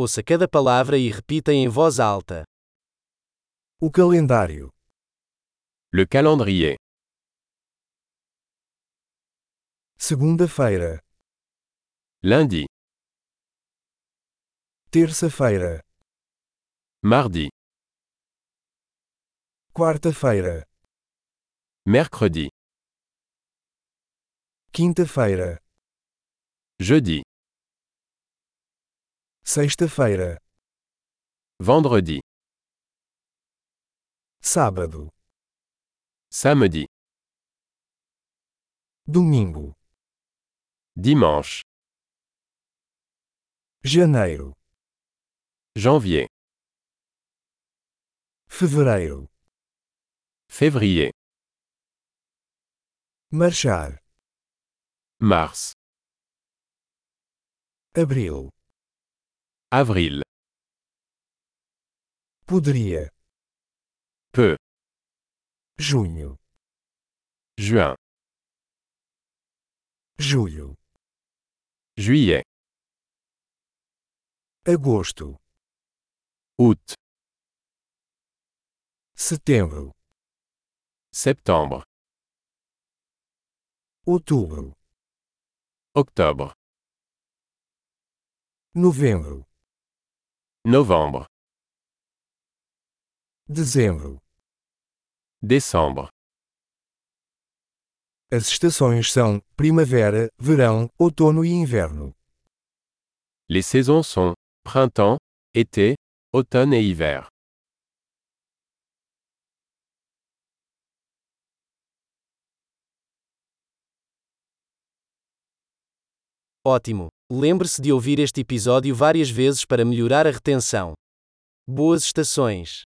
Ouça cada palavra e repita em voz alta. O calendário. Le calendrier. Segunda-feira. Lundi, Terça-feira. mardi, Quarta-feira. mercredi, Quinta-feira. jeudi, Sexta-feira. vendredi, Sábado. samedi, Domingo. dimanche, Janeiro. janvier, Fevereiro. février, Marchar. mars, Abril. Avril, Poderia. peu, Junho. juin, Julho. juillet, Agosto. août, Setembro. septembre, Outubro. octobre, Novembro. Novembre, Dezembro. décembre. As estações são primavera, verão, outono e inverno. Les saisons sont printemps, été, automne et hiver. Ótimo! Lembre-se de ouvir este episódio várias vezes para melhorar a retenção. Boas estações!